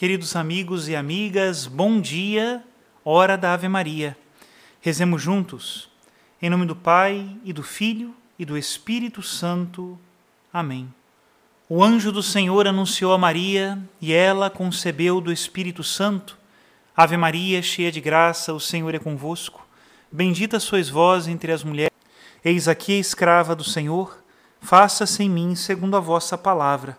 Queridos amigos e amigas, bom dia, hora da Ave Maria. Rezemos juntos, em nome do Pai e do Filho e do Espírito Santo. Amém. O anjo do Senhor anunciou a Maria e ela concebeu do Espírito Santo. Ave Maria, cheia de graça, o Senhor é convosco. Bendita sois vós entre as mulheres. Eis aqui a escrava do Senhor, faça-se em mim segundo a vossa palavra.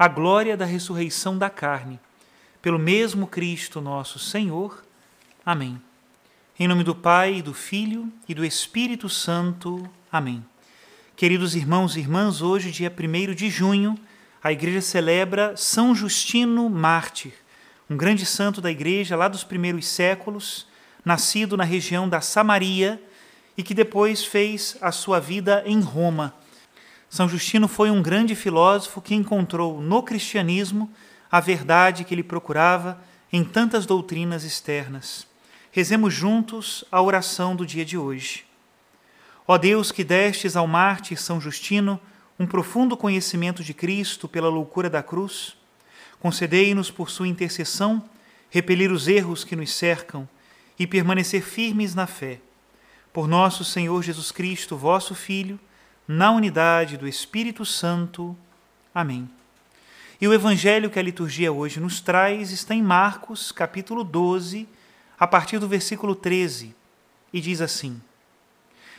a glória da ressurreição da carne. Pelo mesmo Cristo nosso Senhor. Amém. Em nome do Pai, do Filho e do Espírito Santo. Amém. Queridos irmãos e irmãs, hoje, dia 1 de junho, a Igreja celebra São Justino Mártir, um grande santo da Igreja lá dos primeiros séculos, nascido na região da Samaria e que depois fez a sua vida em Roma são Justino foi um grande filósofo que encontrou no cristianismo a verdade que ele procurava em tantas doutrinas externas. Rezemos juntos a oração do dia de hoje. Ó Deus, que destes ao mártir São Justino um profundo conhecimento de Cristo pela loucura da cruz, concedei-nos por sua intercessão repelir os erros que nos cercam e permanecer firmes na fé. Por nosso Senhor Jesus Cristo, vosso Filho, na unidade do Espírito Santo. Amém. E o evangelho que a liturgia hoje nos traz está em Marcos, capítulo 12, a partir do versículo 13, e diz assim: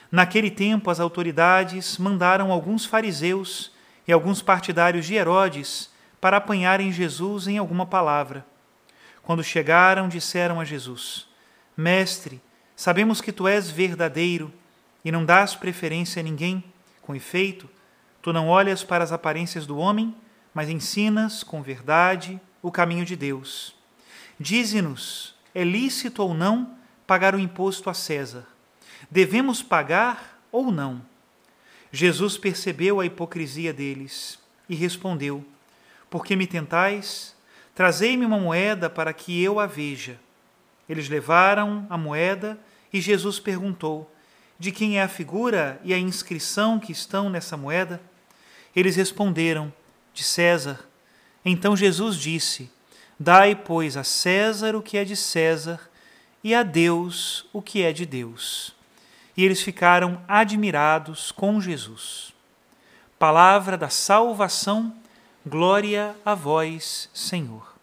Naquele tempo as autoridades mandaram alguns fariseus e alguns partidários de Herodes para apanharem Jesus em alguma palavra. Quando chegaram, disseram a Jesus: Mestre, sabemos que tu és verdadeiro e não dás preferência a ninguém com efeito, tu não olhas para as aparências do homem, mas ensinas com verdade o caminho de Deus. Dize-nos: é lícito ou não pagar o imposto a César? Devemos pagar ou não? Jesus percebeu a hipocrisia deles e respondeu: Por que me tentais? Trazei-me uma moeda para que eu a veja. Eles levaram a moeda e Jesus perguntou: de quem é a figura e a inscrição que estão nessa moeda? Eles responderam: De César. Então Jesus disse: Dai, pois, a César o que é de César e a Deus o que é de Deus. E eles ficaram admirados com Jesus. Palavra da salvação, glória a vós, Senhor.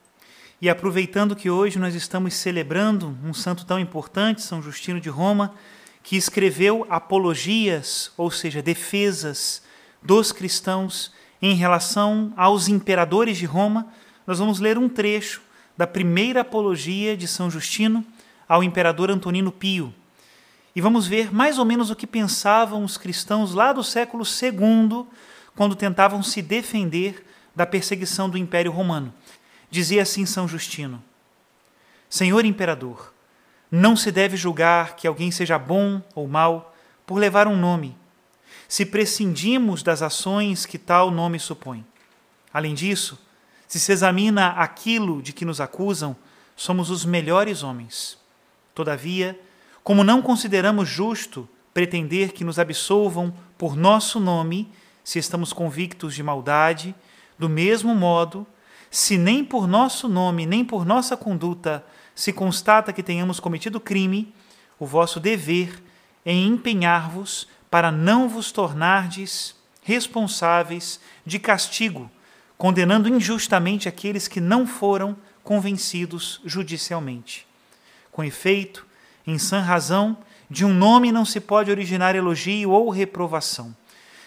E aproveitando que hoje nós estamos celebrando um santo tão importante, São Justino de Roma, que escreveu apologias, ou seja, defesas dos cristãos em relação aos imperadores de Roma, nós vamos ler um trecho da primeira apologia de São Justino ao imperador Antonino Pio. E vamos ver mais ou menos o que pensavam os cristãos lá do século II, quando tentavam se defender da perseguição do Império Romano. Dizia assim São Justino: Senhor imperador, não se deve julgar que alguém seja bom ou mau por levar um nome, se prescindimos das ações que tal nome supõe. Além disso, se se examina aquilo de que nos acusam, somos os melhores homens. Todavia, como não consideramos justo pretender que nos absolvam por nosso nome, se estamos convictos de maldade, do mesmo modo, se nem por nosso nome, nem por nossa conduta se constata que tenhamos cometido crime, o vosso dever é empenhar-vos para não vos tornardes responsáveis de castigo, condenando injustamente aqueles que não foram convencidos judicialmente. Com efeito, em sã razão, de um nome não se pode originar elogio ou reprovação,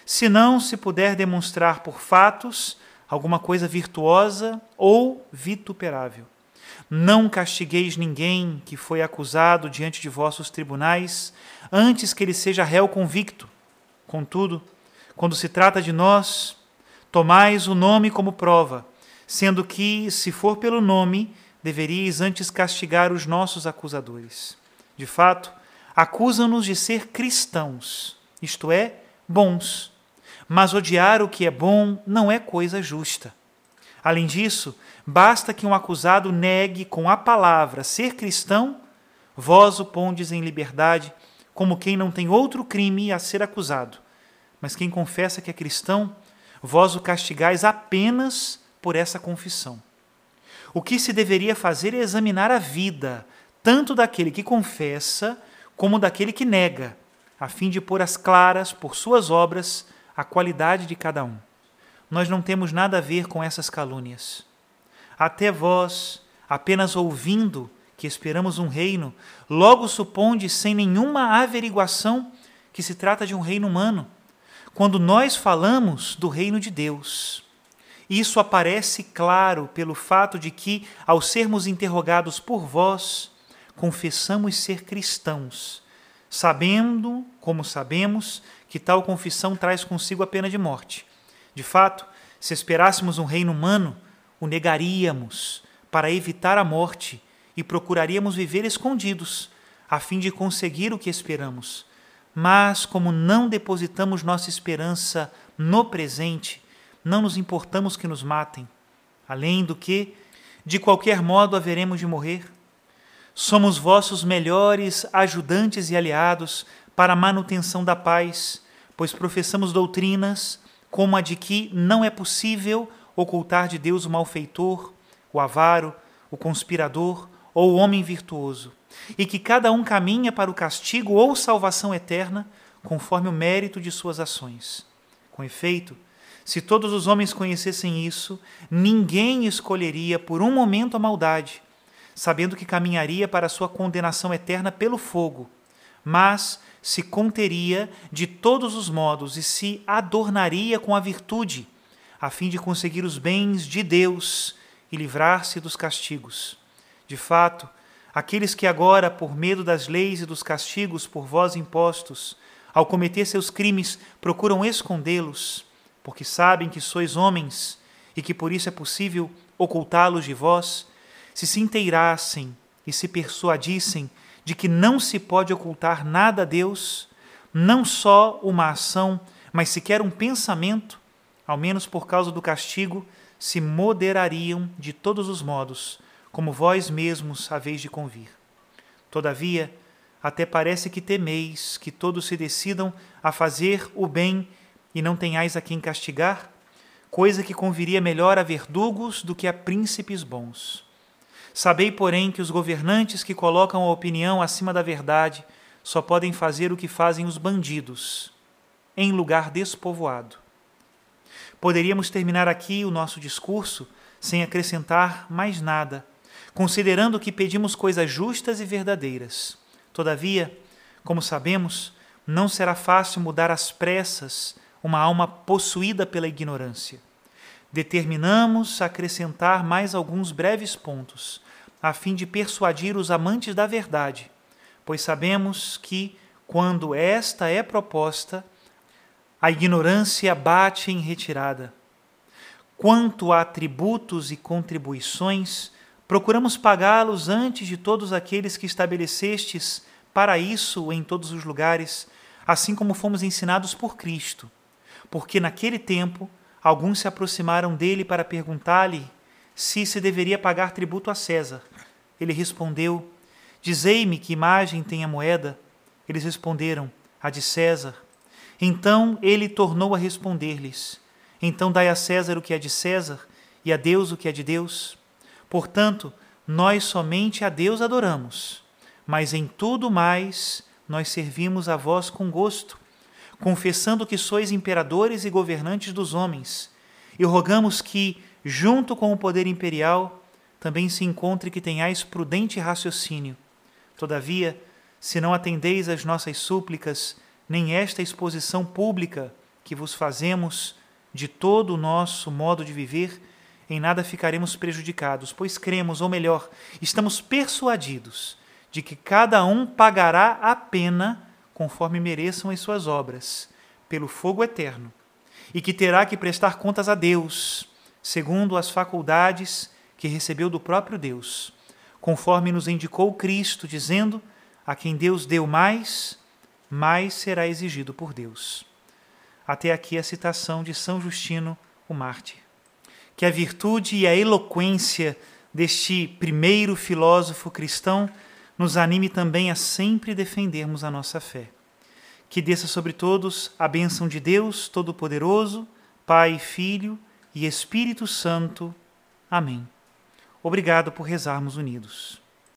senão se puder demonstrar por fatos alguma coisa virtuosa ou vituperável. Não castigueis ninguém que foi acusado diante de vossos tribunais, antes que ele seja réu convicto. Contudo, quando se trata de nós, tomais o nome como prova, sendo que, se for pelo nome, deveríeis antes castigar os nossos acusadores. De fato, acusam-nos de ser cristãos, isto é, bons. Mas odiar o que é bom não é coisa justa. Além disso, basta que um acusado negue com a palavra ser cristão, vós o pondes em liberdade, como quem não tem outro crime a ser acusado. Mas quem confessa que é cristão, vós o castigais apenas por essa confissão. O que se deveria fazer é examinar a vida, tanto daquele que confessa como daquele que nega, a fim de pôr as claras, por suas obras, a qualidade de cada um nós não temos nada a ver com essas calúnias. Até vós, apenas ouvindo que esperamos um reino, logo suponde, sem nenhuma averiguação, que se trata de um reino humano, quando nós falamos do reino de Deus. Isso aparece claro pelo fato de que, ao sermos interrogados por vós, confessamos ser cristãos, sabendo, como sabemos, que tal confissão traz consigo a pena de morte. De fato, se esperássemos um reino humano, o negaríamos para evitar a morte e procuraríamos viver escondidos, a fim de conseguir o que esperamos. Mas, como não depositamos nossa esperança no presente, não nos importamos que nos matem. Além do que, de qualquer modo haveremos de morrer. Somos vossos melhores ajudantes e aliados para a manutenção da paz, pois professamos doutrinas como a de que não é possível ocultar de Deus o malfeitor, o avaro, o conspirador ou o homem virtuoso, e que cada um caminha para o castigo ou salvação eterna conforme o mérito de suas ações. Com efeito, se todos os homens conhecessem isso, ninguém escolheria por um momento a maldade, sabendo que caminharia para sua condenação eterna pelo fogo, mas se conteria de todos os modos e se adornaria com a virtude, a fim de conseguir os bens de Deus e livrar-se dos castigos. De fato, aqueles que agora, por medo das leis e dos castigos por vós impostos, ao cometer seus crimes, procuram escondê-los, porque sabem que sois homens e que por isso é possível ocultá-los de vós, se se inteirassem e se persuadissem de que não se pode ocultar nada a Deus, não só uma ação, mas sequer um pensamento, ao menos por causa do castigo, se moderariam de todos os modos, como vós mesmos haveis de convir. Todavia, até parece que temeis que todos se decidam a fazer o bem e não tenhais a quem castigar, coisa que conviria melhor a verdugos do que a príncipes bons. Sabei, porém, que os governantes que colocam a opinião acima da verdade só podem fazer o que fazem os bandidos, em lugar despovoado. Poderíamos terminar aqui o nosso discurso sem acrescentar mais nada, considerando que pedimos coisas justas e verdadeiras. Todavia, como sabemos, não será fácil mudar às pressas uma alma possuída pela ignorância determinamos acrescentar mais alguns breves pontos, a fim de persuadir os amantes da verdade, pois sabemos que, quando esta é proposta, a ignorância bate em retirada. Quanto a tributos e contribuições, procuramos pagá-los antes de todos aqueles que estabelecestes para isso em todos os lugares, assim como fomos ensinados por Cristo, porque naquele tempo Alguns se aproximaram dele para perguntar-lhe se se deveria pagar tributo a César. Ele respondeu: Dizei-me que imagem tem a moeda. Eles responderam: A de César. Então ele tornou a responder-lhes: Então dai a César o que é de César e a Deus o que é de Deus. Portanto, nós somente a Deus adoramos, mas em tudo mais nós servimos a vós com gosto confessando que sois imperadores e governantes dos homens, e rogamos que, junto com o poder imperial, também se encontre que tenhais prudente raciocínio, Todavia, se não atendeis às nossas súplicas, nem esta exposição pública que vos fazemos de todo o nosso modo de viver, em nada ficaremos prejudicados, pois cremos, ou melhor, estamos persuadidos de que cada um pagará a pena conforme mereçam as suas obras, pelo fogo eterno, e que terá que prestar contas a Deus, segundo as faculdades que recebeu do próprio Deus, conforme nos indicou Cristo, dizendo: A quem Deus deu mais, mais será exigido por Deus. Até aqui a citação de São Justino, o mártir. Que a virtude e a eloquência deste primeiro filósofo cristão nos anime também a sempre defendermos a nossa fé. Que desça sobre todos a bênção de Deus Todo-Poderoso, Pai, Filho e Espírito Santo. Amém. Obrigado por rezarmos unidos.